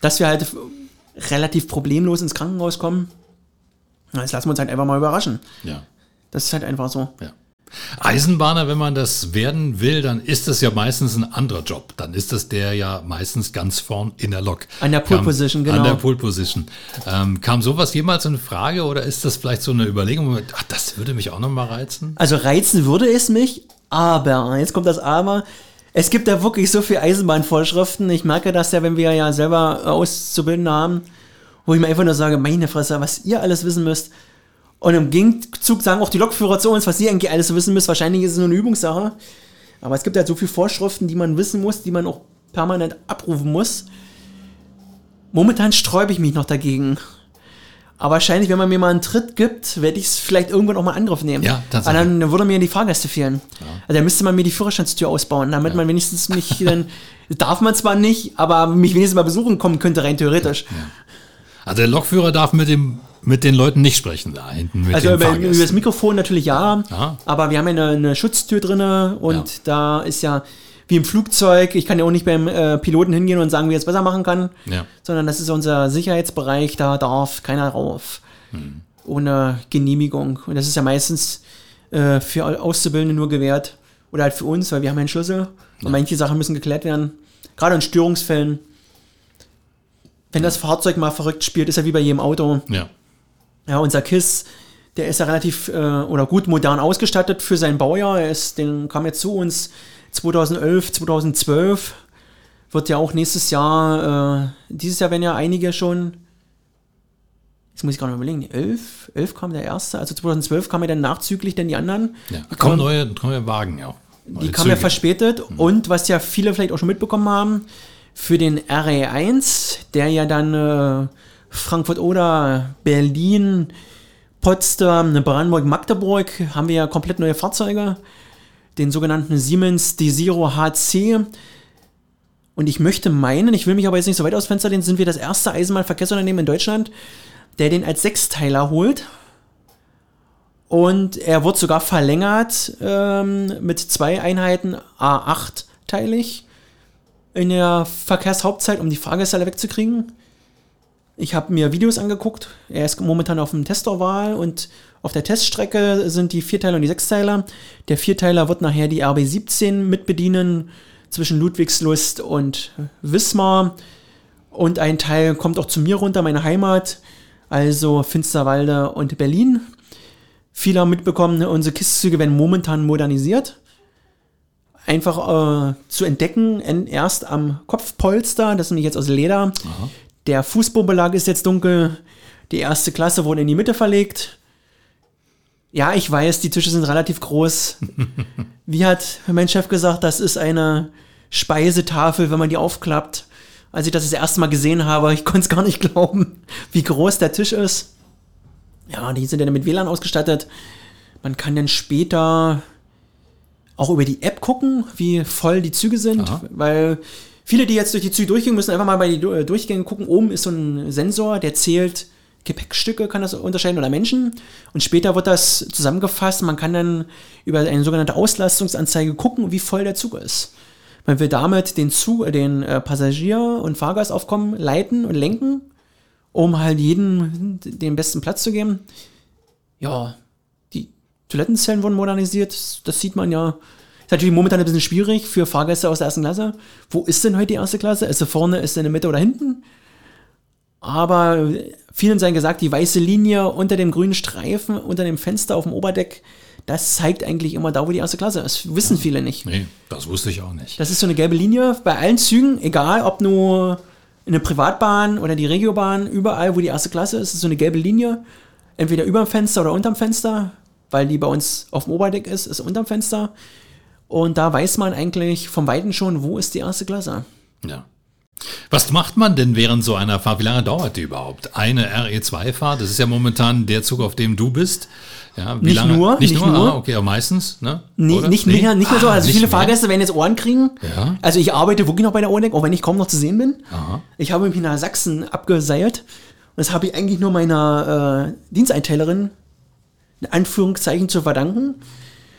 dass wir halt relativ problemlos ins Krankenhaus kommen. Jetzt lassen wir uns halt einfach mal überraschen. Ja. Das ist halt einfach so. Ja. Eisenbahner, wenn man das werden will, dann ist das ja meistens ein anderer Job. Dann ist das der ja meistens ganz vorn in der Lok. An der Pole Position, genau. An der Pole Position. Ähm, kam sowas jemals in Frage oder ist das vielleicht so eine Überlegung, ach, das würde mich auch nochmal reizen? Also reizen würde es mich, aber, jetzt kommt das Aber, es gibt ja wirklich so viele Eisenbahnvorschriften. Ich merke das ja, wenn wir ja selber Auszubildende haben, wo ich mir einfach nur sage, meine Fresse, was ihr alles wissen müsst. Und im Gegenzug sagen auch die Lokführer zu uns, was ihr eigentlich alles wissen müsst. Wahrscheinlich ist es nur eine Übungssache. Aber es gibt halt so viele Vorschriften, die man wissen muss, die man auch permanent abrufen muss. Momentan sträube ich mich noch dagegen. Aber wahrscheinlich, wenn man mir mal einen Tritt gibt, werde ich es vielleicht irgendwann auch mal in Angriff nehmen. Ja, tatsächlich. Aber dann würde mir die Fahrgäste fehlen. Also dann müsste man mir die Führerstandstür ausbauen, damit man wenigstens mich dann, [laughs] darf man zwar nicht, aber mich wenigstens mal besuchen kommen könnte, rein theoretisch. Also der Lokführer darf mit dem mit den Leuten nicht sprechen da hinten Also über, über das. Mikrofon natürlich ja, Ja. aber wir haben ja eine, eine Schutztür drinne und Ja. da ist ja wie im Flugzeug, ich kann ja auch nicht beim äh, Piloten hingehen und sagen, wie er es besser machen kann, Ja. sondern das ist unser Sicherheitsbereich, da darf keiner rauf Hm. ohne Genehmigung. Und das ist ja meistens äh, für Auszubildende nur gewährt oder halt für uns, weil wir haben ja einen Schlüssel und manche Sachen müssen geklärt werden. Gerade in Störungsfällen. Wenn das Fahrzeug mal verrückt spielt, ist ja wie bei jedem Auto. Ja. Ja, unser KISS, der ist ja relativ äh, oder gut modern ausgestattet für sein Baujahr. Er ist, den kam jetzt zu uns 2011, 2012. Wird ja auch nächstes Jahr, äh, dieses Jahr werden ja einige schon, jetzt muss ich gerade mal überlegen, 11, 11 kam der erste, also 2012 kamen ja dann nachzüglich dann die anderen. ja. Die Kommen kamen- neue, neue Wagen, ja. die kamen ja verspätet und was ja viele vielleicht auch schon mitbekommen haben, für den RE1, der ja dann äh, Frankfurt oder Berlin, Potsdam, Brandenburg, Magdeburg, haben wir ja komplett neue Fahrzeuge, den sogenannten Siemens D0 HC. Und ich möchte meinen, ich will mich aber jetzt nicht so weit aus Fenster lehnen, sind wir das erste Eisenbahnverkehrsunternehmen in Deutschland, der den als Sechsteiler holt. Und er wird sogar verlängert ähm, mit zwei Einheiten A8-teilig in der Verkehrshauptzeit, um die Fahrgäste alle wegzukriegen. Ich habe mir Videos angeguckt. Er ist momentan auf dem Testorwahl und auf der Teststrecke sind die Vierteiler und die Sechsteiler. Der Vierteiler wird nachher die RB17 mitbedienen zwischen Ludwigslust und Wismar. Und ein Teil kommt auch zu mir runter, meine Heimat, also Finsterwalde und Berlin. Viele haben mitbekommen, unsere Kistzüge werden momentan modernisiert. Einfach äh, zu entdecken, en- erst am Kopfpolster, das nämlich jetzt aus Leder. Der Fußbodenbelag ist jetzt dunkel. Die erste Klasse wurde in die Mitte verlegt. Ja, ich weiß, die Tische sind relativ groß. [laughs] Wie hat mein Chef gesagt, das ist eine Speisetafel, wenn man die aufklappt. Als ich das das erste Mal gesehen habe, ich konnte es gar nicht glauben, wie groß der Tisch ist. Ja, die sind dann mit WLAN ausgestattet. Man kann dann später auch über die App gucken, wie voll die Züge sind, Aha. weil viele, die jetzt durch die Züge durchgehen, müssen einfach mal bei den äh, Durchgängen gucken. Oben ist so ein Sensor, der zählt Gepäckstücke, kann das unterscheiden oder Menschen. Und später wird das zusammengefasst. Man kann dann über eine sogenannte Auslastungsanzeige gucken, wie voll der Zug ist. Man will damit den Zug, den äh, Passagier- und Fahrgastaufkommen leiten und lenken, um halt jedem den besten Platz zu geben. Ja, die Toilettenzellen wurden modernisiert, das sieht man ja. Ist natürlich momentan ein bisschen schwierig für Fahrgäste aus der ersten Klasse. Wo ist denn heute die erste Klasse? Ist sie vorne, ist sie in der Mitte oder hinten? Aber vielen seien gesagt, die weiße Linie unter dem grünen Streifen, unter dem Fenster auf dem Oberdeck, das zeigt eigentlich immer da, wo die erste Klasse ist. Wissen viele nicht. Nee, das wusste ich auch nicht. Das ist so eine gelbe Linie bei allen Zügen, egal ob nur eine Privatbahn oder die Regiobahn, überall, wo die erste Klasse ist, ist so eine gelbe Linie. Entweder über dem Fenster oder unterm Fenster, weil die bei uns auf dem Oberdeck ist, ist unterm Fenster. Und da weiß man eigentlich vom Weiten schon, wo ist die erste Klasse. Ja. Was macht man denn während so einer Fahrt? Wie lange dauert die überhaupt? Eine RE2-Fahrt, das ist ja momentan der Zug, auf dem du bist. Ja, Nicht lange? nur, nicht, nicht nur, nur. Ah, okay, aber meistens, ne? Nee, nicht, Nee? mehr, nicht mehr so. Ah, Also nicht viele mehr? Fahrgäste werden jetzt Ohren kriegen. Ja. Also ich arbeite wirklich noch bei der Ohrdeck, auch wenn ich kaum noch zu sehen bin. Aha. Ich habe mich nach Sachsen abgeseilt. Und das habe ich eigentlich nur meiner äh, Diensteinteilerin in Anführungszeichen zu verdanken.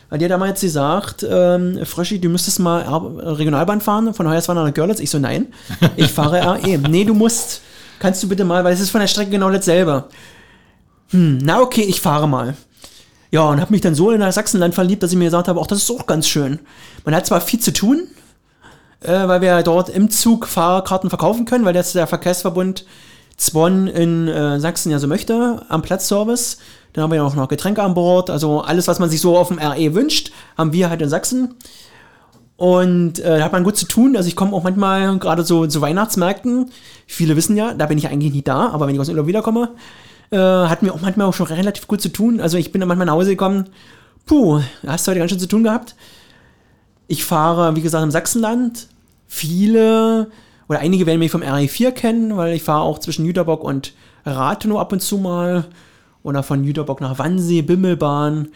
Weil die hat damals gesagt, ähm, Fröschi, du müsstest mal Regionalbahn fahren, von Hoyerswerda nach Görlitz. Ich so, nein, ich fahre RE. [laughs] nee, du musst, kannst du bitte mal, weil es ist von der Strecke genau dasselbe. Hm, na okay, ich fahre mal. Ja, und habe mich dann so in das Sachsenland verliebt, dass ich mir gesagt habe, auch das ist auch ganz schön. Man hat zwar viel zu tun, äh, weil wir dort im Zug Fahrkarten verkaufen können, weil das der Verkehrsverbund Zwon in äh, Sachsen ja so möchte, am Platzservice. Dann haben wir ja auch noch Getränke an Bord, also alles, was man sich so auf dem RE wünscht, haben wir halt in Sachsen. Und äh, da hat man gut zu tun. Also ich komme auch manchmal gerade so zu Weihnachtsmärkten. Viele wissen ja, da bin ich eigentlich nie da, aber wenn ich aus dem Urlaub wiederkomme, äh, hatten wir auch manchmal auch schon relativ gut zu tun. Also ich bin dann manchmal nach Hause gekommen, puh, hast du heute ganz schön zu tun gehabt. Ich fahre, wie gesagt, im Sachsenland. Viele oder einige werden mich vom RE4 kennen, weil ich fahre auch zwischen Jüterbock und Rathenow ab und zu mal. Oder von Jüterbock nach Wannsee, Bimmelbahn.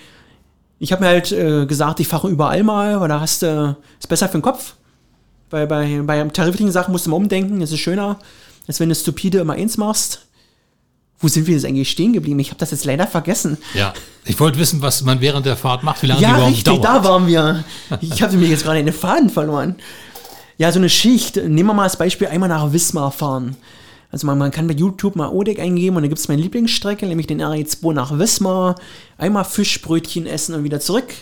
Ich habe mir halt äh, gesagt, ich fahre überall mal, weil da hast du, ist besser für den Kopf. Weil bei, bei tariflichen Sachen musst du mal umdenken, es ist schöner, als wenn du stupide immer eins machst. Wo sind wir jetzt eigentlich stehen geblieben? Ich habe das jetzt leider vergessen. Ja, ich wollte wissen, was man während der Fahrt macht, wie lange Ja, die überhaupt richtig, dauert. da waren wir. Ich habe mir jetzt gerade den Faden verloren. Ja, so eine Schicht. Nehmen wir mal als Beispiel einmal nach Wismar fahren. Also man, man kann bei YouTube mal Odeck eingeben und da gibt es meine Lieblingsstrecke, nämlich den RE2 nach Wismar. Einmal Fischbrötchen essen und wieder zurück.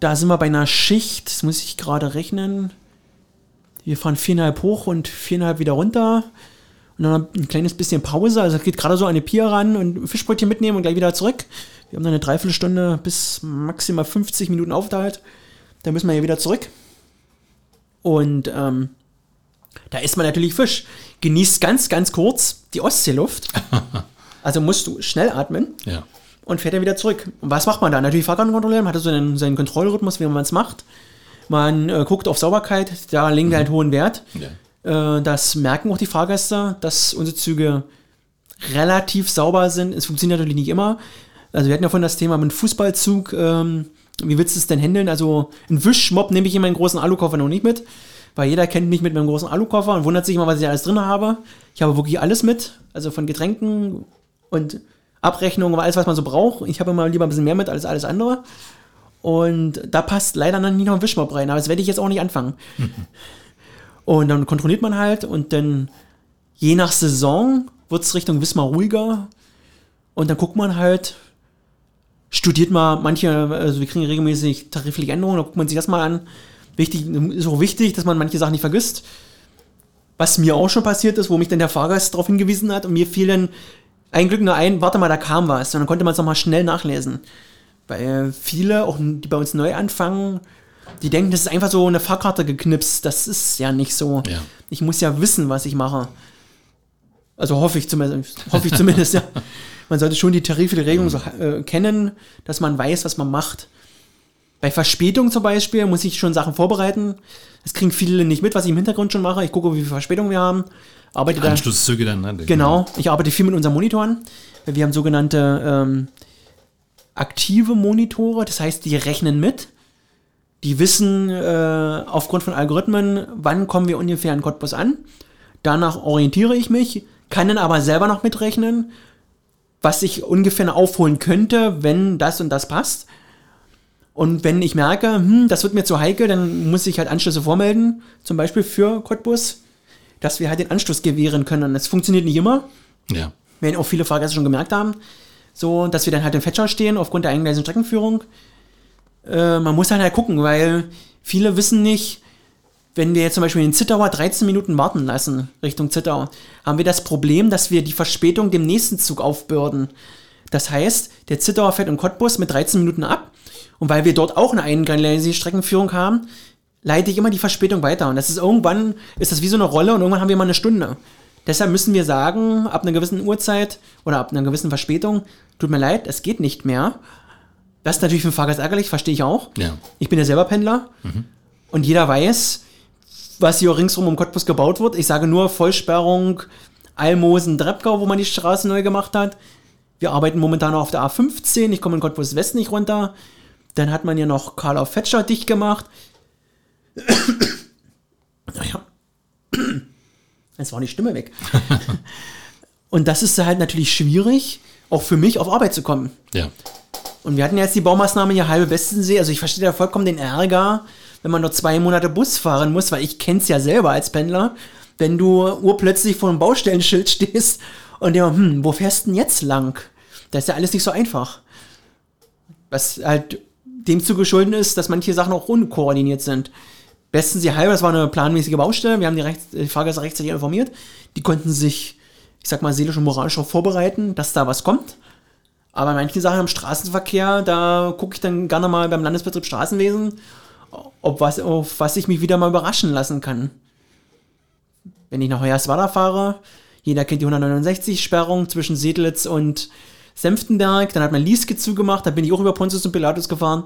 Da sind wir bei einer Schicht, das muss ich gerade rechnen. Wir fahren viereinhalb hoch und viereinhalb wieder runter. Und dann ein kleines bisschen Pause. Also es geht gerade so eine Pier ran und Fischbrötchen mitnehmen und gleich wieder zurück. Wir haben dann eine Dreiviertelstunde bis maximal 50 Minuten Aufenthalt. Dann müssen wir ja wieder zurück. Und ähm, da isst man natürlich Fisch. Genießt ganz, ganz kurz die Ostseeluft. [laughs] Also musst du schnell atmen Ja. und fährt dann wieder zurück. Und was macht man da? Natürlich Fahrkarten kontrollieren, man hat so einen, seinen Kontrollrhythmus, wie man es macht. Man äh, guckt auf Sauberkeit, da legen wir halt hohen Wert. ja. Äh, das merken auch die Fahrgäste, dass unsere Züge relativ sauber sind. Es funktioniert natürlich nicht immer. Also wir hatten ja vorhin das Thema mit dem Fußballzug. Ähm, wie willst du es denn handeln? Also einen Wischmob nehme ich in meinen großen Alukoffer noch nicht mit, weil jeder kennt mich mit meinem großen Alukoffer und wundert sich immer, was ich alles drin habe. Ich habe wirklich alles mit, also von Getränken und Abrechnungen, alles, was man so braucht. Ich habe immer lieber ein bisschen mehr mit als alles andere. Und da passt leider noch nie noch ein Wischmob rein, aber das werde ich jetzt auch nicht anfangen. [laughs] Und dann kontrolliert man halt und dann je nach Saison wird es Richtung Wismar ruhiger. Und dann guckt man halt, studiert mal manche, also wir kriegen regelmäßig tarifliche Änderungen, da guckt man sich das mal an. Wichtig, ist auch wichtig, dass man manche Sachen nicht vergisst. Was mir auch schon passiert ist, wo mich dann der Fahrgast darauf hingewiesen hat und mir fiel dann ein Glück nur ein, warte mal, da kam was. Und dann konnte man es nochmal schnell nachlesen. Weil viele, auch die bei uns neu anfangen, die denken, das ist einfach so eine Fahrkarte geknipst. Das ist ja nicht so. Ja. Ich muss ja wissen, was ich mache. Also hoffe ich zumindest. Hoffe ich zumindest, [laughs] ja. Man sollte schon die tarifliche Regelung so äh, kennen, dass man weiß, was man macht. Bei Verspätung zum Beispiel muss ich schon Sachen vorbereiten. Das kriegen viele nicht mit, was ich im Hintergrund schon mache. Ich gucke, wie viel Verspätung wir haben. Arbeite da. Anschlusszüge dann, ne? Genau, ich arbeite viel mit unseren Monitoren. Wir haben sogenannte ähm, aktive Monitore, das heißt, die rechnen mit. Die wissen äh, aufgrund von Algorithmen, wann kommen wir ungefähr in Cottbus an. Danach orientiere ich mich, kann dann aber selber noch mitrechnen, was ich ungefähr aufholen könnte, wenn das und das passt. Und wenn ich merke, hm, das wird mir zu heikel, dann muss ich halt Anschlüsse vormelden, zum Beispiel für Cottbus, dass wir halt den Anschluss gewähren können. Das funktioniert nicht immer, Ja. werden auch viele Fahrgäste schon gemerkt haben, so, dass wir dann halt im Fetscher stehen aufgrund der eingleisigen Streckenführung. Äh, man muss halt halt gucken, weil viele wissen nicht, wenn wir jetzt zum Beispiel in Zittauer 13 Minuten warten lassen, Richtung Zittau, haben wir das Problem, dass wir die Verspätung dem nächsten Zug aufbürden. Das heißt, der Zittauer fährt in Cottbus mit 13 Minuten ab und weil wir dort auch eine eingleisige Streckenführung haben, leite ich immer die Verspätung weiter. Und das ist irgendwann, ist das wie so eine Rolle und irgendwann haben wir mal eine Stunde. Deshalb müssen wir sagen, ab einer gewissen Uhrzeit oder ab einer gewissen Verspätung, tut mir leid, es geht nicht mehr. Das ist natürlich für den Fahrgast ärgerlich, verstehe ich auch. Ja. Ich bin ja selber Pendler und jeder weiß, was hier ringsrum um Cottbus gebaut wird. Ich sage nur Vollsperrung Almosen, Dreppgau, wo man die Straße neu gemacht hat. Wir arbeiten momentan noch auf der A15. Ich komme in Cottbus West nicht runter. Dann hat man ja noch Karl auf Fetscher dicht gemacht. [clears throat] naja. [clears throat] Jetzt war die Stimme weg. [laughs] Und das ist halt natürlich schwierig, auch für mich auf Arbeit zu kommen. Ja. Und wir hatten jetzt die Baumaßnahme hier halbe Westensee. Also ich verstehe da vollkommen den Ärger, wenn man nur zwei Monate Bus fahren muss, weil ich kenn's ja selber als Pendler. Wenn du urplötzlich vor einem Baustellenschild [laughs] stehst und ja, hm, wo fährst du denn jetzt lang? Das ist ja alles nicht so einfach. Was halt dem zu geschulden ist, dass manche Sachen auch unkoordiniert sind. Westensee halber, das war eine planmäßige Baustelle. Wir haben die, Rechts die Fahrgäste rechtzeitig informiert. Die konnten sich, ich sag mal, seelisch und moralisch darauf vorbereiten, dass da was kommt. Aber manche Sachen im Straßenverkehr, da gucke ich dann gerne mal beim Landesbetrieb Straßenwesen, ob was, auf was ich mich wieder mal überraschen lassen kann. Wenn ich nach Hoyerswerda fahre, jeder kennt die 169-Sperrung zwischen Sedlitz und Senftenberg, dann hat man Lieske zugemacht, da bin ich auch über Pontius und Pilatus gefahren.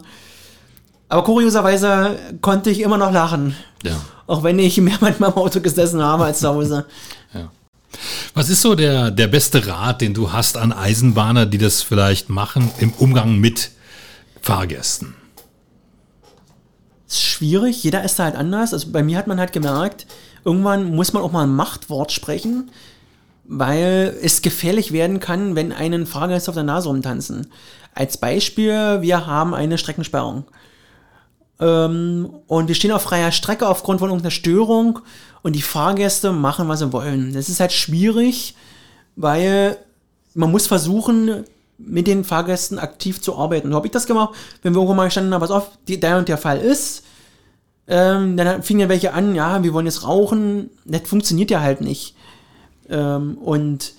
Aber kurioserweise konnte ich immer noch lachen. Ja. Auch wenn ich mehr manchmal im Auto gesessen habe als zu Hause. [laughs] Was ist so der, der beste Rat, den du hast an Eisenbahner, die das vielleicht machen im Umgang mit Fahrgästen? ist schwierig, jeder ist da halt anders. Also bei mir hat man halt gemerkt, irgendwann muss man auch mal ein Machtwort sprechen. Weil es gefährlich werden kann, wenn einen Fahrgäste auf der Nase rumtanzen. Als Beispiel, wir haben eine Streckensperrung. Ähm, und wir stehen auf freier Strecke aufgrund von irgendeiner Störung und die Fahrgäste machen, was sie wollen. Das ist halt schwierig, weil man muss versuchen, mit den Fahrgästen aktiv zu arbeiten. So habe ich das gemacht, wenn wir irgendwo mal gestanden haben, was auf, der und der Fall ist. Ähm, dann fingen ja welche an, ja, wir wollen jetzt rauchen. Das funktioniert ja halt nicht. Ähm, und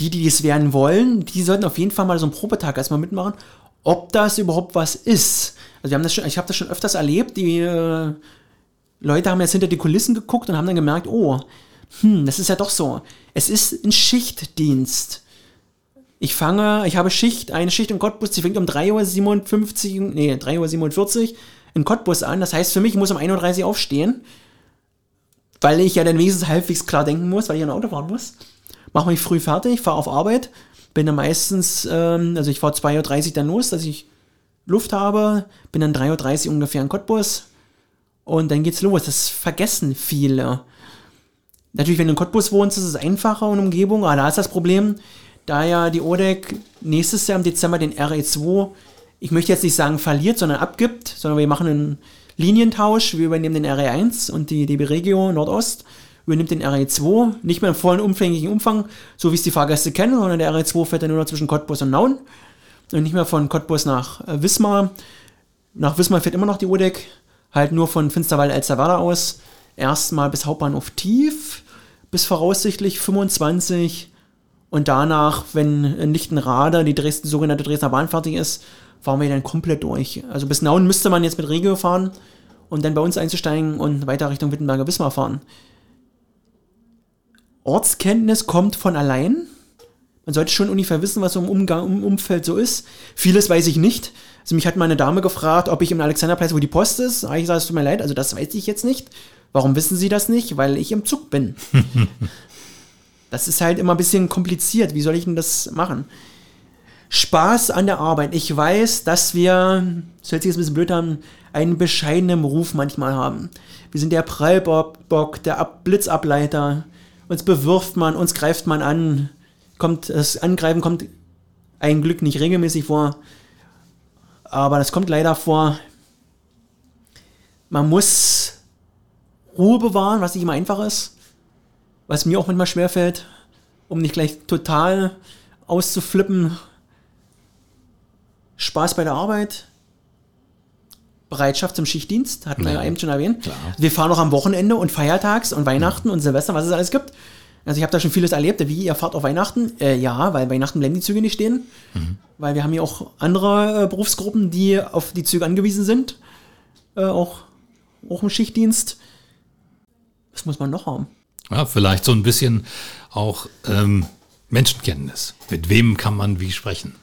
die, die es werden wollen, die sollten auf jeden Fall mal so einen Probetag erstmal mitmachen, ob das überhaupt was ist. Also wir haben das schon, ich habe das schon öfters erlebt, die äh, Leute haben jetzt hinter die Kulissen geguckt und haben dann gemerkt, oh, hm, das ist ja doch so. Es ist ein Schichtdienst. Ich fange, ich habe Schicht, eine Schicht im Cottbus, die fängt um 3.57 Uhr, nee, 3.47 Uhr in Cottbus an. Das heißt für mich, ich muss um 1.30 Uhr aufstehen, weil ich ja dann wenigstens halbwegs klar denken muss, weil ich ein Auto fahren muss. Mache mich früh fertig, fahre auf Arbeit, bin dann meistens, ähm, also ich fahre 2.30 Uhr dann los, dass ich Luft habe, bin dann 3.30 Uhr ungefähr in Cottbus und dann geht's los. Das vergessen viele. Natürlich, wenn du in Cottbus wohnst, ist es einfacher in Umgebung, aber da ist das Problem, da ja die ODEC nächstes Jahr im Dezember den RE2, ich möchte jetzt nicht sagen verliert, sondern abgibt, sondern wir machen einen Linientausch, wir übernehmen den RE1 und die DB Regio Nordost. Übernimmt den RE2, nicht mehr im vollen umfänglichen Umfang, so wie es die Fahrgäste kennen, sondern der RE2 fährt dann nur noch zwischen Cottbus und Nauen. Und nicht mehr von Cottbus nach äh, Wismar. Nach Wismar fährt immer noch die ODEC, halt nur von Finsterwalde-Elsterwerda aus, erstmal bis Hauptbahnhof Tief, bis voraussichtlich 25 und danach, wenn in Lichtenrader die Dresden, sogenannte Dresdner Bahn fertig ist, fahren wir dann komplett durch. Also bis Nauen müsste man jetzt mit Regio fahren und dann bei uns einzusteigen und weiter Richtung Wittenberger Wismar fahren. Ortskenntnis kommt von allein. Man sollte schon ungefähr wissen, was so im, Umgang, im Umfeld so ist. Vieles weiß ich nicht. Also mich hat meine Dame gefragt, ob ich im Alexanderplatz, wo die Post ist. Ich sage, es tut mir leid, also das weiß ich jetzt nicht. Warum wissen Sie das nicht? Weil ich im Zug bin. [laughs] Das ist halt immer ein bisschen kompliziert. Wie soll ich denn das machen? Spaß an der Arbeit. Ich weiß, dass wir, das hört sich jetzt ein bisschen blöd an, einen bescheidenen Ruf manchmal haben. Wir sind der Prallbock, der Blitzableiter. Uns bewirft man, uns greift man an. Kommt, das Angreifen kommt ein Glück nicht regelmäßig vor. Aber das kommt leider vor. Man muss Ruhe bewahren, was nicht immer einfach ist was mir auch manchmal schwerfällt, um nicht gleich total auszuflippen. Spaß bei der Arbeit, Bereitschaft zum Schichtdienst, hatten wir ja eben schon erwähnt. Klar. Wir fahren auch am Wochenende und Feiertags und Weihnachten ja. und Silvester, was es alles gibt. Also ich habe da schon vieles erlebt. Wie, ihr fahrt auf Weihnachten? Äh, ja, weil Weihnachten bleiben die Züge nicht stehen. Mhm. Weil wir haben ja auch andere äh, Berufsgruppen, die auf die Züge angewiesen sind. Äh, auch, auch im Schichtdienst. Was muss man noch haben? Ja, vielleicht so ein bisschen auch ähm, Menschenkenntnis. Mit wem kann man wie sprechen?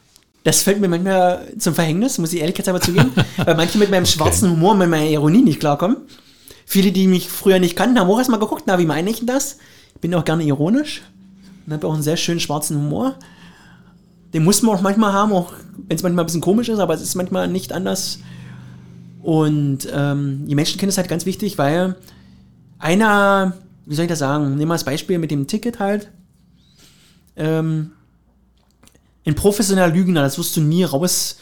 Das fällt mir manchmal zum Verhängnis, muss ich ehrlich jetzt aber zugeben, [laughs] weil manche mit meinem schwarzen okay. Humor, mit meiner Ironie nicht klarkommen. Viele, die mich früher nicht kannten, haben auch erstmal geguckt, na, wie meine ich denn das? Ich bin auch gerne ironisch und habe auch einen sehr schönen schwarzen Humor. Den muss man auch manchmal haben, auch wenn es manchmal ein bisschen komisch ist, aber es ist manchmal nicht anders. Und ähm, die Menschenkenntnis ist halt ganz wichtig, weil einer wie soll ich das sagen? Nehmen wir das Beispiel mit dem Ticket halt. Ähm, ein professioneller Lügner, das wirst du nie raus.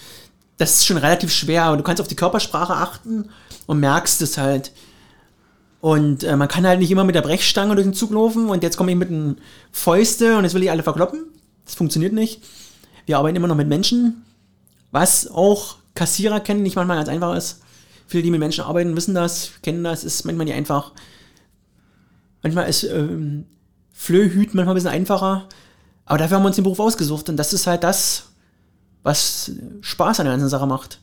Das ist schon relativ schwer, aber du kannst auf die Körpersprache achten und merkst es halt. Und äh, man kann halt nicht immer mit der Brechstange durch den Zug laufen und jetzt komme ich mit den Fäuste und jetzt will ich alle verkloppen. Das funktioniert nicht. Wir arbeiten immer noch mit Menschen, was auch Kassierer kennen, nicht manchmal ganz einfach ist. Viele, die mit Menschen arbeiten, wissen das, kennen das, ist manchmal nicht einfach. Manchmal ist ähm, Flöhüt manchmal ein bisschen einfacher. Aber dafür haben wir uns den Beruf ausgesucht. Und das ist halt das, was Spaß an der ganzen Sache macht.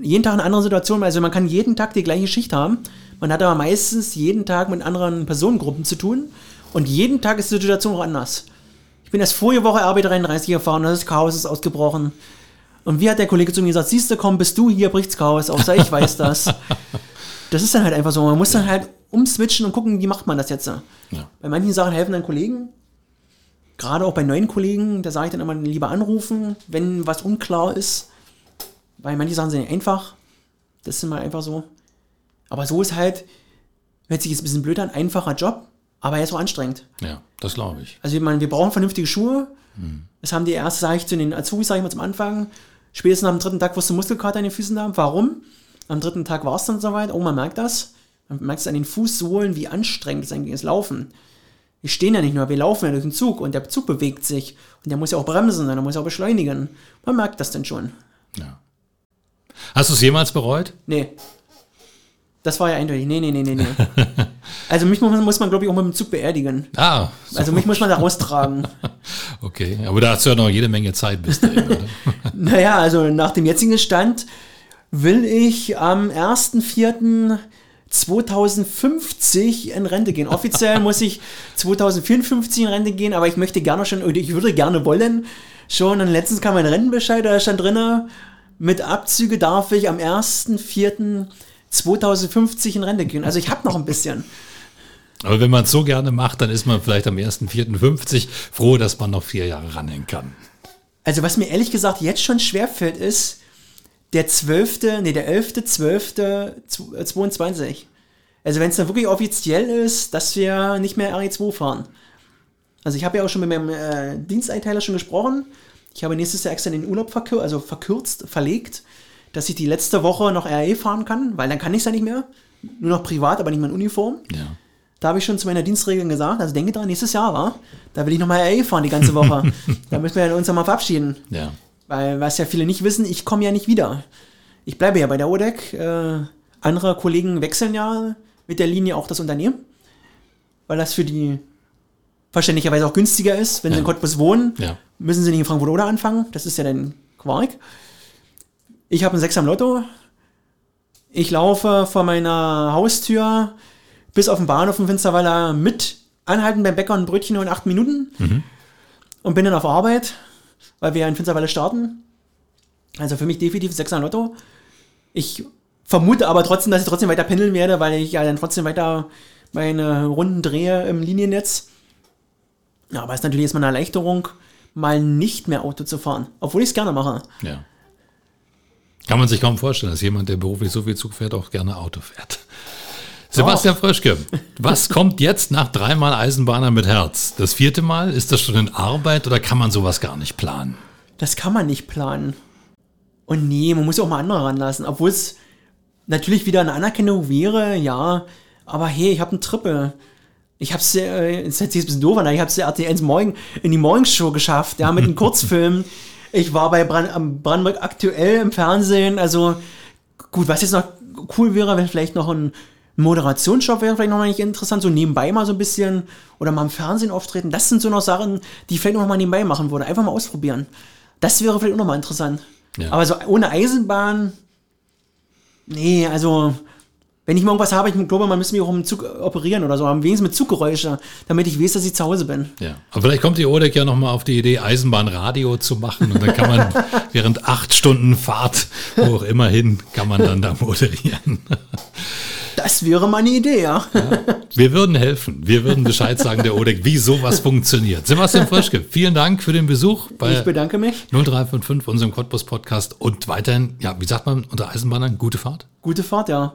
Jeden Tag eine andere Situation. Also man kann jeden Tag die gleiche Schicht haben. Man hat aber meistens jeden Tag mit anderen Personengruppen zu tun. Und jeden Tag ist die Situation auch anders. Ich bin erst vorige Woche RB33 gefahren, das Chaos ist ausgebrochen. Und wie hat der Kollege zu mir gesagt, siehst du, komm, bist du hier, bricht's Chaos aus. Ich weiß das. [laughs] das ist dann halt einfach so. Man muss dann halt umswitchen und gucken, wie macht man das jetzt. Ja. Bei manchen Sachen helfen dann Kollegen. Gerade auch bei neuen Kollegen, da sage ich dann immer lieber anrufen, wenn was unklar ist. Weil manche Sachen sind einfach. Das ist immer einfach so. Aber so ist halt, hört sich jetzt ein bisschen blöd an, einfacher Job. Aber er ist auch anstrengend. Ja, das glaube ich. Also ich meine, wir brauchen vernünftige Schuhe. Das haben die erst, sage ich zu den Azubis, sage ich mal zum Anfang. Spätestens am dritten Tag wirst du Muskelkater in den Füßen haben. Warum? Am dritten Tag war es dann soweit. Oh, man merkt das. Man merkt es an den Fußsohlen, wie anstrengend es eigentlich ist, Laufen. Wir stehen ja nicht nur, wir laufen ja durch den Zug und der Zug bewegt sich. Und der muss ja auch bremsen, der muss ja auch beschleunigen. Man merkt das dann schon. Ja. Hast du es jemals bereut? Nee. Das war ja eindeutig. Nee, nee, nee, nee, nee. [laughs] Also mich muss man, muss man glaube ich, auch mit dem Zug beerdigen. Ah, so. Also mich muss man da raustragen. [laughs] okay. Aber da hast du ja noch jede Menge Zeit bis dahin, oder? [laughs] Naja, also nach dem jetzigen Stand will ich am 1.4.2050 in Rente gehen. Offiziell [laughs] muss ich 2054 in Rente gehen, aber ich möchte gerne schon, oder ich würde gerne wollen, schon, und letztens kam mein Rentenbescheid, da stand drinne, mit Abzüge darf ich am 1.4.2050 in Rente gehen. Also ich habe noch ein bisschen. Aber wenn man es so gerne macht, dann ist man vielleicht am 1.4.50 froh, dass man noch vier Jahre ranhängen kann. Also was mir ehrlich gesagt jetzt schon schwerfällt, ist der 12., nee, der 11.12.22. Also wenn es dann wirklich offiziell ist, dass wir nicht mehr RE2 fahren. Also ich habe ja auch schon mit meinem äh, Diensteinteiler schon gesprochen. Ich habe nächstes Jahr extra den Urlaub verkür also verkürzt, verlegt, dass ich die letzte Woche noch RE fahren kann, weil dann kann ich es ja nicht mehr. Nur noch privat, aber nicht mehr in Uniform. Ja. Da habe ich schon zu meiner Dienstregeln gesagt, also denke dran, nächstes Jahr, wa? da will ich nochmal RE fahren die ganze Woche. [laughs] da müssen wir uns nochmal verabschieden. Ja. Weil, was ja viele nicht wissen, ich komme ja nicht wieder. Ich bleibe ja bei der ODEC. Äh, andere Kollegen wechseln ja mit der Linie auch das Unternehmen, weil das für die verständlicherweise auch günstiger ist. Wenn sie in Cottbus wohnen, Ja. müssen sie nicht in Frankfurt oder anfangen. Das ist ja dann Quark. Ich habe einen Sechs am Lotto. Ich laufe vor meiner Haustür bis auf den Bahnhof in Finsterwalder mit anhalten beim Bäcker und ein Brötchen nur in acht Minuten und bin dann auf Arbeit, weil wir ja in Finsterwalder starten. Also für mich definitiv Sechs am Lotto. Ich vermute aber trotzdem, dass ich trotzdem weiter pendeln werde, weil ich ja dann trotzdem weiter meine Runden drehe im Liniennetz. Ja, aber es ist natürlich erstmal eine Erleichterung, mal nicht mehr Auto zu fahren, obwohl ich es gerne mache. Ja. Kann man sich kaum vorstellen, dass jemand, der beruflich so viel Zug fährt, auch gerne Auto fährt. Sebastian Fröschke, was kommt jetzt nach dreimal Eisenbahner mit Herz? Das vierte Mal? Ist das schon in Arbeit oder kann man sowas gar nicht planen? Das kann man nicht planen. Und nee, man muss ja auch mal andere ranlassen. Obwohl es natürlich wieder eine Anerkennung wäre, ja. Aber hey, ich habe einen Triple. Ich hab's, äh, jetzt hört sich ein bisschen doof an, aber ich hab's der RTL Morgen, in die Morgenshow geschafft, ja, mit einem [laughs] Kurzfilm. Ich war bei Brand, am Brandenburg aktuell im Fernsehen, also gut, was jetzt noch cool wäre, wenn vielleicht noch ein Moderationsjob wäre vielleicht noch mal nicht interessant, so nebenbei mal so ein bisschen oder mal im Fernsehen auftreten. Das sind so noch Sachen, die ich vielleicht noch mal nebenbei machen würde. Einfach mal ausprobieren. Das wäre vielleicht auch noch mal interessant. Ja. Aber so ohne Eisenbahn, nee, also wenn ich mal irgendwas habe, ich glaube, man müsste mich auch im Zug operieren oder so, am wenigstens mit Zuggeräusche, damit ich weiß, dass ich zu Hause bin. Ja. Aber vielleicht kommt die ODEC ja nochmal auf die Idee, Eisenbahnradio zu machen und dann kann man [laughs] während acht Stunden Fahrt, wo auch immer hin, kann man dann da moderieren. Das wäre mal eine Idee, ja. Wir würden helfen. Wir würden Bescheid sagen der ODEC, wie sowas funktioniert. Sebastian Frischke, vielen Dank für den Besuch bei Ich bedanke mich. 0355, unserem Cottbus Podcast und weiterhin, ja, wie sagt man unter Eisenbahnern, gute Fahrt. Gute Fahrt, ja.